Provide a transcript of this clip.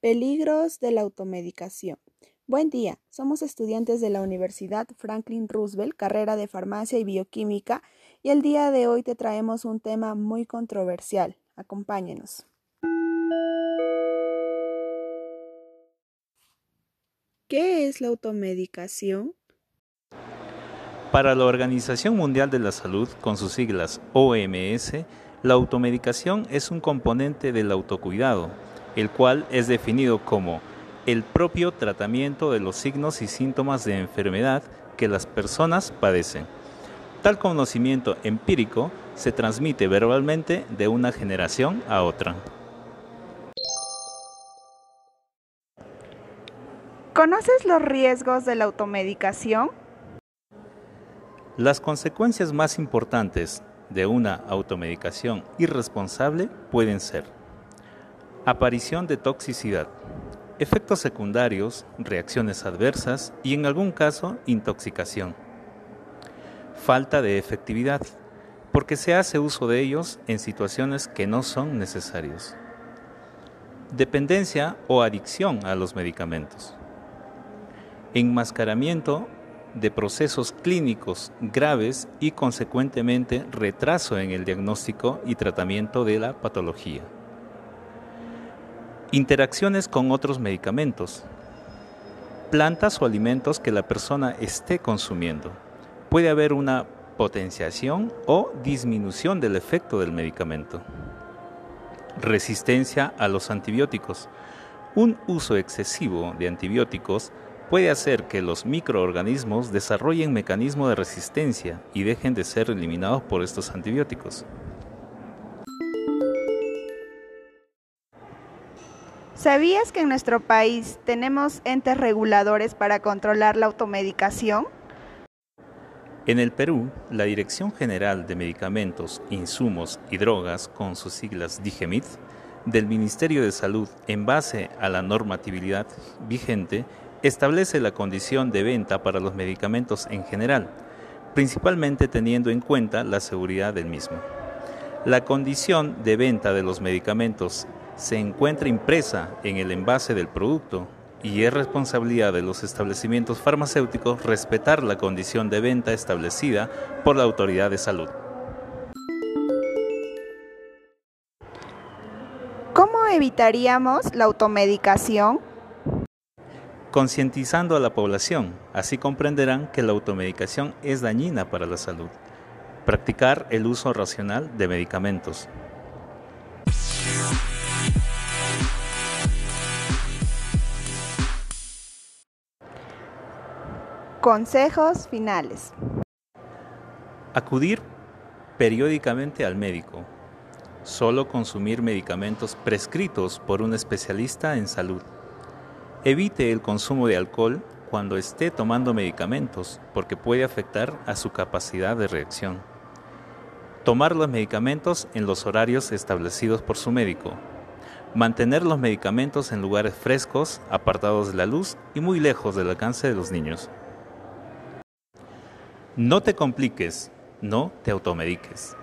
Peligros de la automedicación. Buen día, somos estudiantes de la Universidad Franklin Roosevelt, carrera de Farmacia y Bioquímica, y el día de hoy te traemos un tema muy controversial. Acompáñenos. ¿Qué es la automedicación? Para la Organización Mundial de la Salud, con sus siglas OMS, la automedicación es un componente del autocuidado, el cual es definido como el propio tratamiento de los signos y síntomas de enfermedad que las personas padecen. Tal conocimiento empírico se transmite verbalmente de una generación a otra. ¿Conoces los riesgos de la automedicación? Las consecuencias más importantes de una automedicación irresponsable pueden ser aparición de toxicidad, efectos secundarios, reacciones adversas y en algún caso intoxicación. Falta de efectividad, porque se hace uso de ellos en situaciones que no son necesarios. Dependencia o adicción a los medicamentos. Enmascaramiento de procesos clínicos graves y consecuentemente retraso en el diagnóstico y tratamiento de la patología. Interacciones con otros medicamentos. Plantas o alimentos que la persona esté consumiendo. Puede haber una potenciación o disminución del efecto del medicamento. Resistencia a los antibióticos. Un uso excesivo de antibióticos puede hacer que los microorganismos desarrollen mecanismos de resistencia y dejen de ser eliminados por estos antibióticos. ¿Sabías que en nuestro país tenemos entes reguladores para controlar la automedicación? En el Perú, la Dirección General de Medicamentos, Insumos y Drogas, con sus siglas DIGEMIT, del Ministerio de Salud, en base a la normatividad vigente, establece la condición de venta para los medicamentos en general, principalmente teniendo en cuenta la seguridad del mismo. La condición de venta de los medicamentos se encuentra impresa en el envase del producto y es responsabilidad de los establecimientos farmacéuticos respetar la condición de venta establecida por la autoridad de salud. ¿Cómo evitaríamos la automedicación? Concientizando a la población, así comprenderán que la automedicación es dañina para la salud. Practicar el uso racional de medicamentos. Consejos finales. Acudir periódicamente al médico. Solo consumir medicamentos prescritos por un especialista en salud. Evite el consumo de alcohol cuando esté tomando medicamentos porque puede afectar a su capacidad de reacción. Tomar los medicamentos en los horarios establecidos por su médico. Mantener los medicamentos en lugares frescos, apartados de la luz y muy lejos del alcance de los niños. No te compliques, no te automediques.